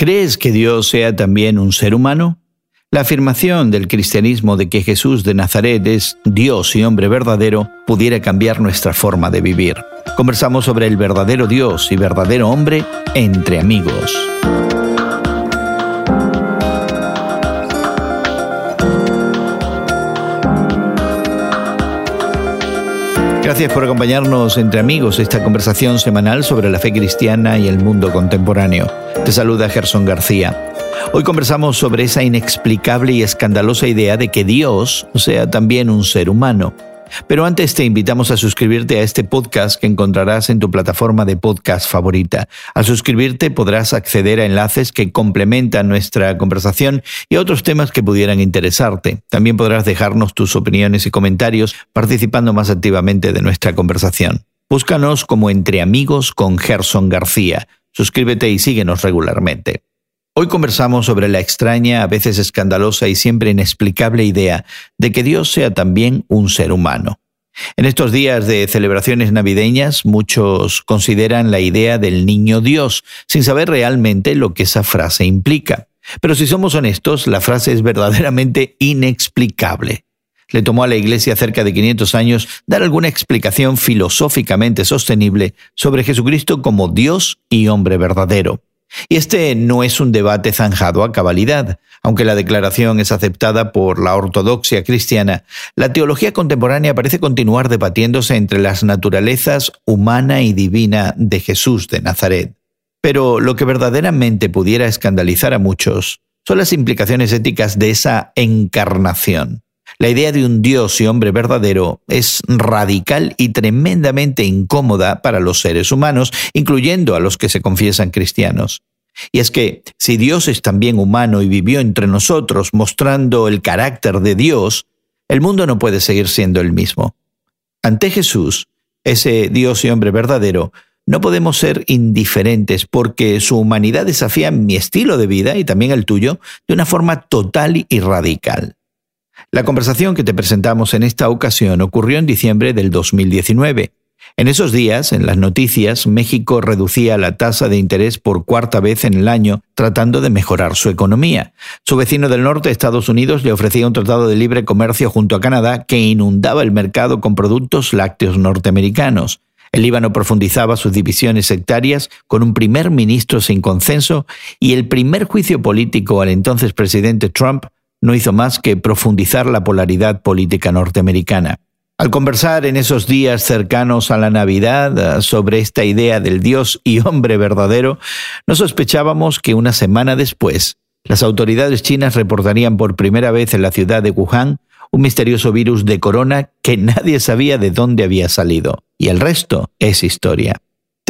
¿Crees que Dios sea también un ser humano? La afirmación del cristianismo de que Jesús de Nazaret es Dios y hombre verdadero pudiera cambiar nuestra forma de vivir. Conversamos sobre el verdadero Dios y verdadero hombre entre amigos. Gracias por acompañarnos entre amigos esta conversación semanal sobre la fe cristiana y el mundo contemporáneo. Te saluda Gerson García. Hoy conversamos sobre esa inexplicable y escandalosa idea de que Dios sea también un ser humano. Pero antes te invitamos a suscribirte a este podcast que encontrarás en tu plataforma de podcast favorita. Al suscribirte podrás acceder a enlaces que complementan nuestra conversación y a otros temas que pudieran interesarte. También podrás dejarnos tus opiniones y comentarios participando más activamente de nuestra conversación. Búscanos como Entre Amigos con Gerson García. Suscríbete y síguenos regularmente. Hoy conversamos sobre la extraña, a veces escandalosa y siempre inexplicable idea de que Dios sea también un ser humano. En estos días de celebraciones navideñas, muchos consideran la idea del niño Dios, sin saber realmente lo que esa frase implica. Pero si somos honestos, la frase es verdaderamente inexplicable. Le tomó a la Iglesia cerca de 500 años dar alguna explicación filosóficamente sostenible sobre Jesucristo como Dios y hombre verdadero. Y este no es un debate zanjado a cabalidad. Aunque la declaración es aceptada por la ortodoxia cristiana, la teología contemporánea parece continuar debatiéndose entre las naturalezas humana y divina de Jesús de Nazaret. Pero lo que verdaderamente pudiera escandalizar a muchos son las implicaciones éticas de esa encarnación. La idea de un Dios y hombre verdadero es radical y tremendamente incómoda para los seres humanos, incluyendo a los que se confiesan cristianos. Y es que si Dios es también humano y vivió entre nosotros mostrando el carácter de Dios, el mundo no puede seguir siendo el mismo. Ante Jesús, ese Dios y hombre verdadero, no podemos ser indiferentes porque su humanidad desafía mi estilo de vida y también el tuyo de una forma total y radical. La conversación que te presentamos en esta ocasión ocurrió en diciembre del 2019. En esos días, en las noticias, México reducía la tasa de interés por cuarta vez en el año, tratando de mejorar su economía. Su vecino del norte, Estados Unidos, le ofrecía un tratado de libre comercio junto a Canadá que inundaba el mercado con productos lácteos norteamericanos. El Líbano profundizaba sus divisiones sectarias con un primer ministro sin consenso y el primer juicio político al entonces presidente Trump no hizo más que profundizar la polaridad política norteamericana. Al conversar en esos días cercanos a la Navidad eh, sobre esta idea del Dios y hombre verdadero, no sospechábamos que una semana después las autoridades chinas reportarían por primera vez en la ciudad de Wuhan un misterioso virus de corona que nadie sabía de dónde había salido. Y el resto es historia.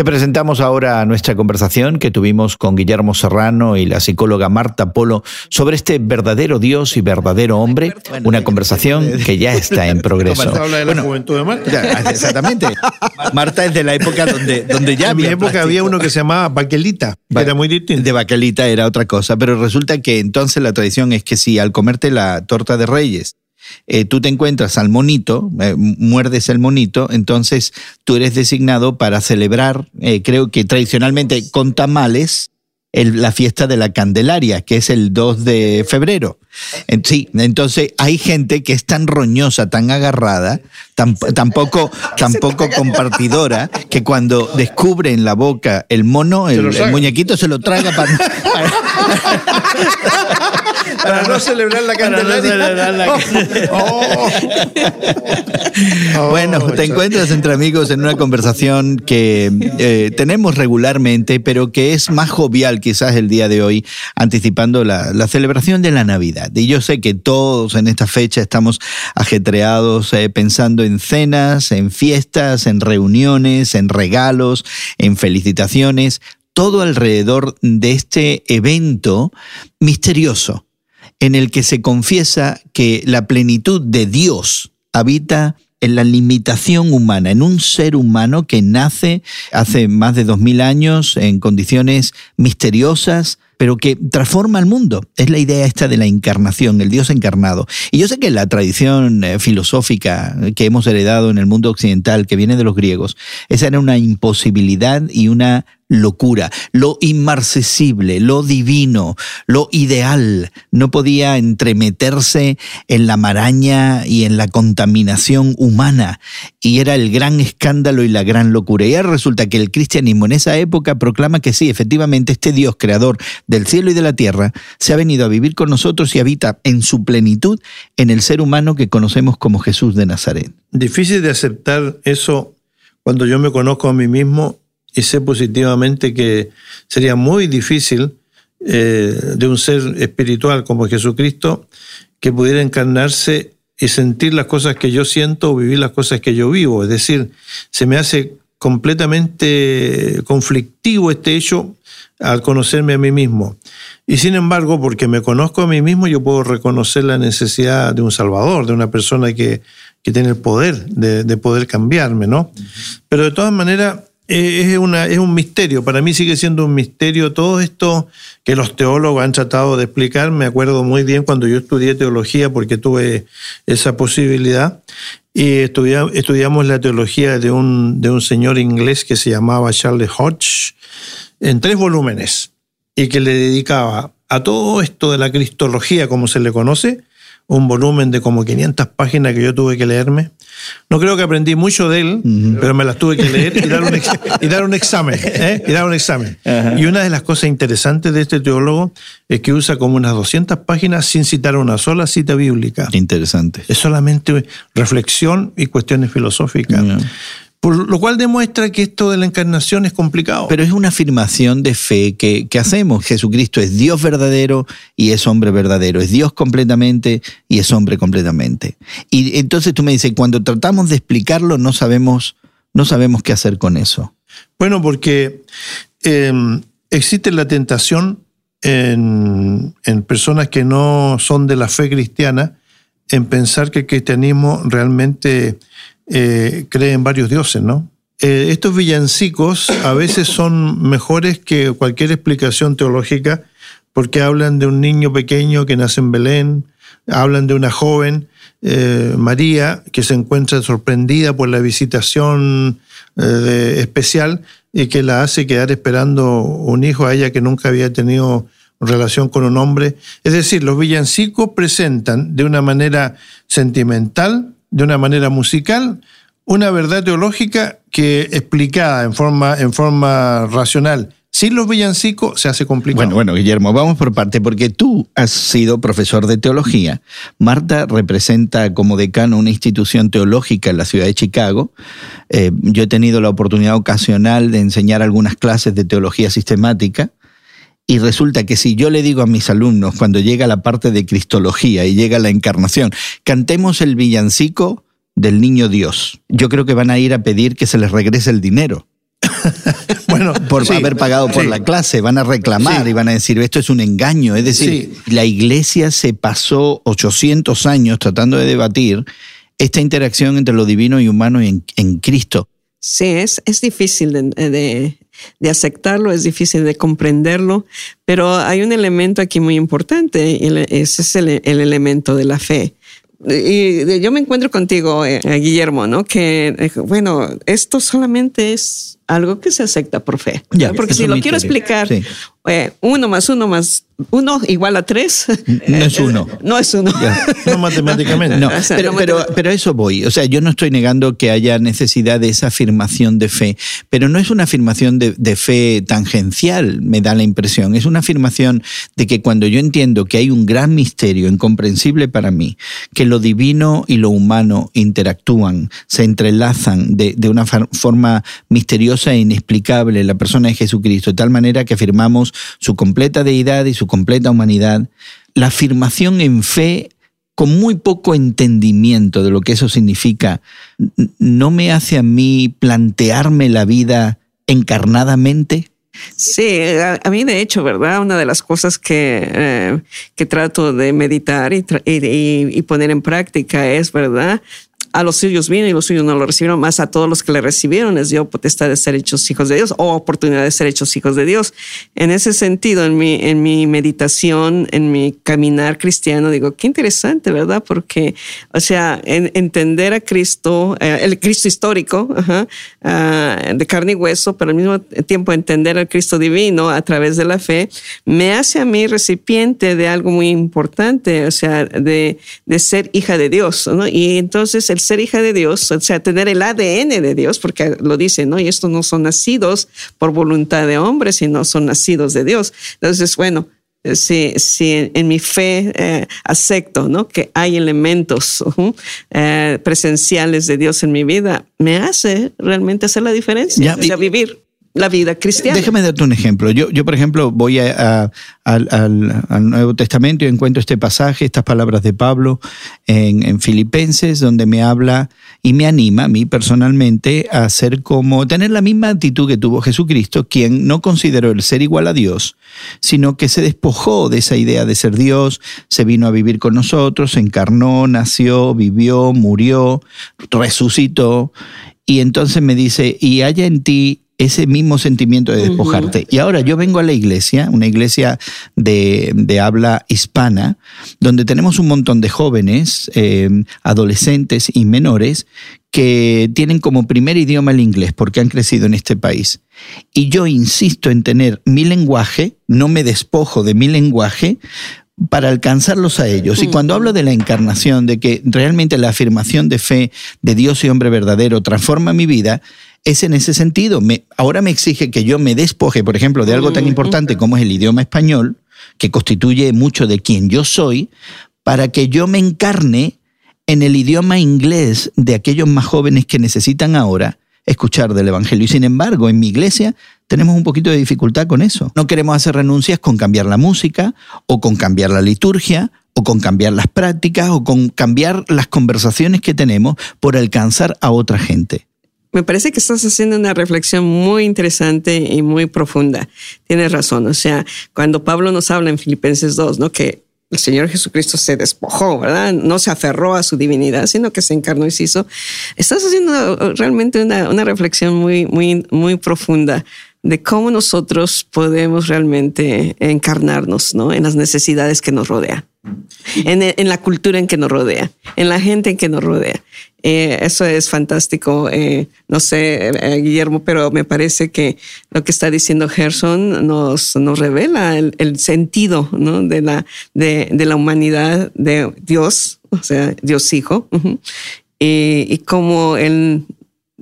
Te presentamos ahora nuestra conversación que tuvimos con Guillermo Serrano y la psicóloga Marta Polo sobre este verdadero Dios y verdadero hombre, una conversación que ya está en progreso. Marta habla de la juventud de Marta. exactamente. Marta es de la época donde, donde ya En mi época había uno que se llamaba Baquelita, que era muy distinto. De Baquelita era otra cosa, pero resulta que entonces la tradición es que si al comerte la torta de reyes eh, tú te encuentras al monito, eh, muerdes el monito, entonces tú eres designado para celebrar, eh, creo que tradicionalmente con tamales, la fiesta de la Candelaria, que es el 2 de febrero. Sí, entonces hay gente que es tan roñosa, tan agarrada, tampoco, tampoco compartidora, que cuando descubre en la boca el mono, el, muñequito se lo traga para... para no celebrar la Candelaria. Oh. Oh. bueno, te encuentras entre amigos en una conversación que eh, tenemos regularmente, pero que es más jovial quizás el día de hoy, anticipando la, celebración de la Navidad. Y yo sé que todos en esta fecha estamos ajetreados eh, pensando en cenas, en fiestas, en reuniones, en regalos, en felicitaciones, todo alrededor de este evento misterioso en el que se confiesa que la plenitud de Dios habita en la limitación humana, en un ser humano que nace hace más de dos mil años en condiciones misteriosas, pero que transforma el mundo. Es la idea esta de la encarnación, el Dios encarnado. Y yo sé que la tradición eh, filosófica que hemos heredado en el mundo occidental, que viene de los griegos, esa era una imposibilidad y una locura, lo inmarcesible, lo divino, lo ideal. No podía entremeterse en la maraña y en la contaminación humana. Y era el gran escándalo y la gran locura. Y ahora resulta que el cristianismo en esa época proclama que sí, efectivamente, este Dios creador del cielo y de la tierra se ha venido a vivir con nosotros y habita en su plenitud en el ser humano que conocemos como Jesús de Nazaret. Difícil de aceptar eso cuando yo me conozco a mí mismo y sé positivamente que sería muy difícil eh, de un ser espiritual como Jesucristo que pudiera encarnarse y sentir las cosas que yo siento o vivir las cosas que yo vivo. Es decir, se me hace completamente conflictivo este hecho al conocerme a mí mismo. Y sin embargo, porque me conozco a mí mismo, yo puedo reconocer la necesidad de un Salvador, de una persona que, tiene el poder de, poder cambiarme, ¿no? Pero de todas maneras, es, una, es un misterio. Para mí sigue siendo un misterio todo esto que los teólogos han tratado de explicar. Me acuerdo muy bien cuando yo estudié teología porque tuve esa posibilidad. Y estudiamos la teología de un, de un señor inglés que se llamaba Charles Hodge en tres volúmenes y que le dedicaba a todo esto de la cristología, como se le conoce, un volumen de como 500 páginas que yo tuve que leerme. No creo que aprendí mucho de él, pero me las tuve que leer y dar un, y dar un examen. ¿eh? Y dar un examen. Y una de las cosas interesantes de este teólogo es que usa como unas 200 páginas sin citar una sola cita bíblica. Interesante. Es solamente reflexión y cuestiones filosóficas. Por lo cual demuestra que esto de la encarnación es complicado. Pero es una afirmación de fe que, hacemos. Jesucristo es Dios verdadero y es hombre verdadero. Es Dios completamente y es hombre completamente. Y entonces tú me dices, cuando tratamos de explicarlo no sabemos, no sabemos qué hacer con eso. Bueno, porque em, existe la tentación en, en personas que no son de la fe cristiana en pensar que el cristianismo realmente eh, creen varios dioses, ¿no? Eh, estos villancicos a veces son mejores que cualquier explicación teológica porque hablan de un niño pequeño que nace en Belén, hablan de una joven, eh, María, que se encuentra sorprendida por la visitación especial y que la hace quedar esperando un hijo a ella que nunca había tenido relación con un hombre. Es decir, los villancicos presentan de una manera sentimental de una manera musical una verdad teológica que explicada en forma, en forma racional sin los villancicos se hace complicado. Bueno, bueno, Guillermo, vamos por parte, porque tú has sido profesor de teología. Marta representa como decano una institución teológica en la ciudad de Chicago. Eh, yo he tenido la oportunidad ocasional de enseñar algunas clases de teología sistemática. Y resulta que si yo le digo a mis alumnos, cuando llega la parte de Cristología y llega la encarnación, cantemos el villancico del niño Dios, yo creo que van a ir a pedir que se les regrese el dinero. bueno, por haber pagado por la clase, van a reclamar y van a decir, esto es un engaño. Es decir, la iglesia se pasó 800 años tratando de debatir esta interacción entre lo divino y humano en, Cristo. Sí, es, es difícil de, de aceptarlo, es difícil de comprenderlo, pero hay un elemento aquí muy importante, y ese es el, el elemento de la fe. Y yo me encuentro contigo, eh, Guillermo, ¿no? Que, eh, bueno, esto solamente es algo que se acepta por fe. Porque si lo quiero explicar, eh, uno más uno más uno igual a tres. No es uno. No es uno. No matemáticamente. No, pero, pero, pero, eso voy. O sea, yo no estoy negando que haya necesidad de esa afirmación de fe, pero no es una afirmación de, de fe tangencial, me da la impresión. Es una afirmación de que cuando yo entiendo que hay un gran misterio incomprensible para mí, que lo divino y lo humano interactúan, se entrelazan de, de una forma misteriosa e inexplicable la persona de Jesucristo, de tal manera que afirmamos su completa deidad y su completa humanidad, la afirmación en fe con muy poco entendimiento de lo que eso significa, no me hace a mí plantearme la vida encarnadamente? Sí, a, mí de hecho, ¿verdad? Una de las cosas que, eh, que trato de meditar y, y, poner en práctica es, ¿verdad? A los suyos vino y los suyos no lo recibieron, más a todos los que le recibieron les dio potestad de ser hechos hijos de Dios o oportunidad de ser hechos hijos de Dios. En ese sentido, en mi, en mi meditación, en mi caminar cristiano, digo, qué interesante, ¿verdad? Porque, o sea, entender a Cristo, eh, el Cristo histórico, ah, de carne y hueso, pero al mismo tiempo entender al Cristo divino a través de la fe, me hace a mí recipiente de algo muy importante, o sea, de, de ser hija de Dios, ¿no? Y entonces el ser hija de Dios, o sea, tener el ADN de Dios, porque lo dice, ¿no? Y estos no son nacidos por voluntad de hombre, sino son nacidos de Dios. Entonces, bueno, si, si en, mi fe eh, acepto ¿no? que hay elementos eh, presenciales de Dios en mi vida, me hace realmente hacer la diferencia, o sea, vivir la vida cristiana. Déjame darte un ejemplo. Yo, yo por ejemplo, voy al, Nuevo Testamento y encuentro este pasaje, estas palabras de Pablo en, en, Filipenses, donde me habla y me anima a mí personalmente a ser como, tener la misma actitud que tuvo Jesucristo, quien no consideró el ser igual a Dios, sino que se despojó de esa idea de ser Dios, se vino a vivir con nosotros, se encarnó, nació, vivió, murió, resucitó. Y entonces me dice, y haya en ti ese mismo sentimiento de despojarte. Y ahora yo vengo a la iglesia, una iglesia de, habla hispana, donde tenemos un montón de jóvenes, eh, adolescentes y menores que tienen como primer idioma el inglés porque han crecido en este país. Y yo insisto en tener mi lenguaje, no me despojo de mi lenguaje, para alcanzarlos a ellos. Y cuando hablo de la encarnación, de que realmente la afirmación de fe de Dios y hombre verdadero transforma mi vida, es en ese sentido. Me, ahora me exige que yo me despoje, por ejemplo, de algo tan importante como es el idioma español, que constituye mucho de quien yo soy, para que yo me encarne en el idioma inglés de aquellos más jóvenes que necesitan ahora escuchar del Evangelio. Y sin embargo, en mi iglesia tenemos un poquito de dificultad con eso. No queremos hacer renuncias con cambiar la música o con cambiar la liturgia o con cambiar las prácticas o con cambiar las conversaciones que tenemos por alcanzar a otra gente me parece que estás haciendo una reflexión muy interesante y muy profunda. Tienes razón. O sea, cuando Pablo nos habla en Filipenses 2, ¿no? Que el Señor Jesucristo se despojó, ¿verdad? No se aferró a su divinidad, sino que se encarnó y se hizo. Estás haciendo realmente una, una reflexión muy, muy, muy profunda de cómo nosotros podemos realmente encarnarnos, ¿no? En las necesidades que nos rodean en, la cultura en que nos rodea, en la gente en que nos rodea. Eh, eso es fantástico. Eh, no sé, eh, Guillermo, pero me parece que lo que está diciendo Gerson nos, nos revela el, sentido ¿no? de, la, de, de, la humanidad de Dios, o sea, Dios Hijo, y, y cómo Él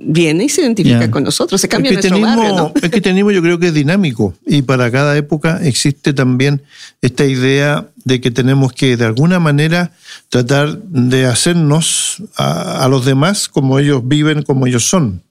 viene y se identifica con nosotros, se cambia el nuestro barrio, El cristianismo yo creo que es dinámico y para cada época existe también esta idea de que tenemos que de alguna manera tratar de hacernos a, los demás como ellos viven, como ellos son.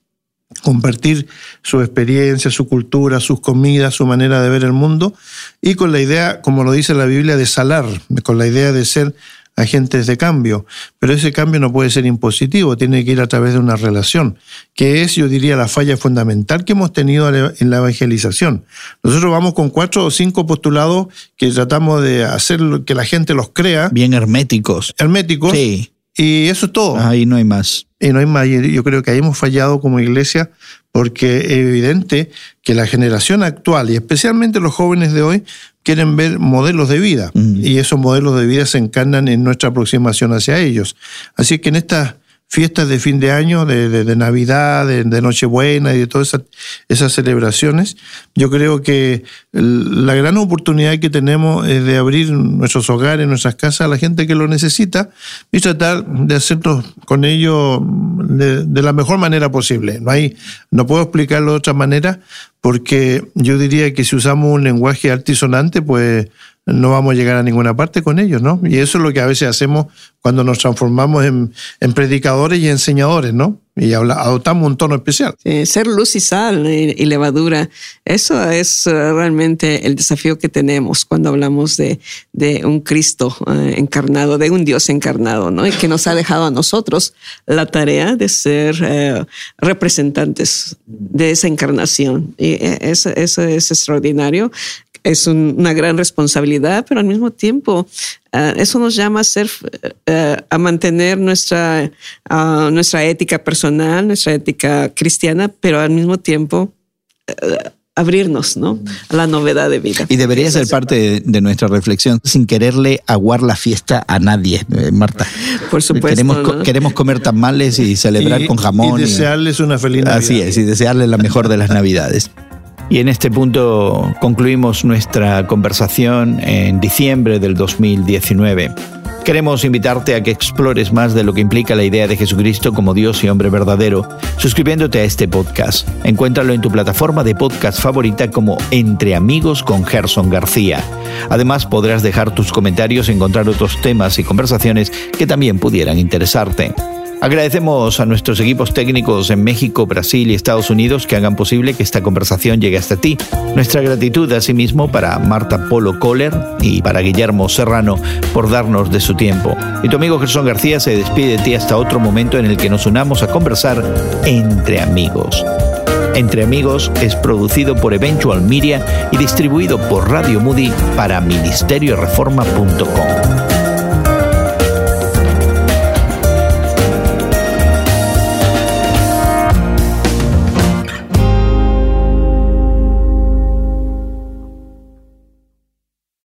Compartir su experiencia, su cultura, sus comidas, su manera de ver el mundo y con la idea, como lo dice la Biblia, de salar, con la idea de ser agentes de cambio, pero ese cambio no puede ser impositivo, tiene que ir a través de una relación, que es, yo diría, la falla fundamental que hemos tenido en la evangelización. Nosotros vamos con cuatro o cinco postulados que tratamos de hacer que la gente los crea. Bien herméticos. Herméticos. Sí. Y eso es todo. Ahí no hay más. Y no hay más. Yo creo que ahí hemos fallado como iglesia porque es evidente que la generación actual y especialmente los jóvenes de hoy quieren ver modelos de vida y esos modelos de vida se encarnan en nuestra aproximación hacia ellos. Así que en estas fiestas de fin de año, de, Navidad, de, Nochebuena y de todas esas, celebraciones, yo creo que la gran oportunidad que tenemos es de abrir nuestros hogares, nuestras casas a la gente que lo necesita y tratar de hacerlo con ellos de, de la mejor manera posible. No, hay, no puedo explicarlo de otra manera, porque yo diría que si usamos un lenguaje altisonante, pues no vamos a llegar a ninguna parte con ellos, ¿no? Y eso es lo que a veces hacemos cuando nos transformamos en, predicadores y enseñadores, ¿no? Y adoptamos un tono especial. ser luz y sal y, levadura, eso es eh, realmente el desafío que tenemos cuando hablamos de, un Cristo eh, encarnado, de un Dios encarnado, ¿no? Y que nos ha dejado a nosotros la tarea de ser eh, representantes de esa encarnación. Y eso es extraordinario es una gran responsabilidad, pero al mismo tiempo Ah, eso nos llama a, ser, eh, a mantener nuestra, ah, nuestra ética personal, nuestra ética cristiana, pero al mismo tiempo eh, abrirnos ¿no? a la novedad de vida. Y debería ser parte de, nuestra reflexión, sin quererle aguar la fiesta a nadie, Marta. Por supuesto. Queremos, queremos comer tamales y celebrar con jamón. Y desearles una feliz Navidad. Así es, y desearles la mejor de las Navidades. Y en este punto concluimos nuestra conversación en diciembre del 2019. Queremos invitarte a que explores más de lo que implica la idea de Jesucristo como Dios y hombre verdadero, suscribiéndote a este podcast. Encuéntralo en tu plataforma de podcast favorita como Entre Amigos con Gerson García. Además, podrás dejar tus comentarios y encontrar otros temas y conversaciones que también pudieran interesarte. Agradecemos a nuestros equipos técnicos en México, Brasil y Estados Unidos que hagan posible que esta conversación llegue hasta ti. Nuestra gratitud asimismo para Marta Polo Kohler y para Guillermo Serrano por darnos de su tiempo. Y tu amigo Gerson García se despide de ti hasta otro momento en el que nos unamos a conversar entre amigos. Entre Amigos es producido por Eventual Media y distribuido por Radio Moody para ministerioreforma.com.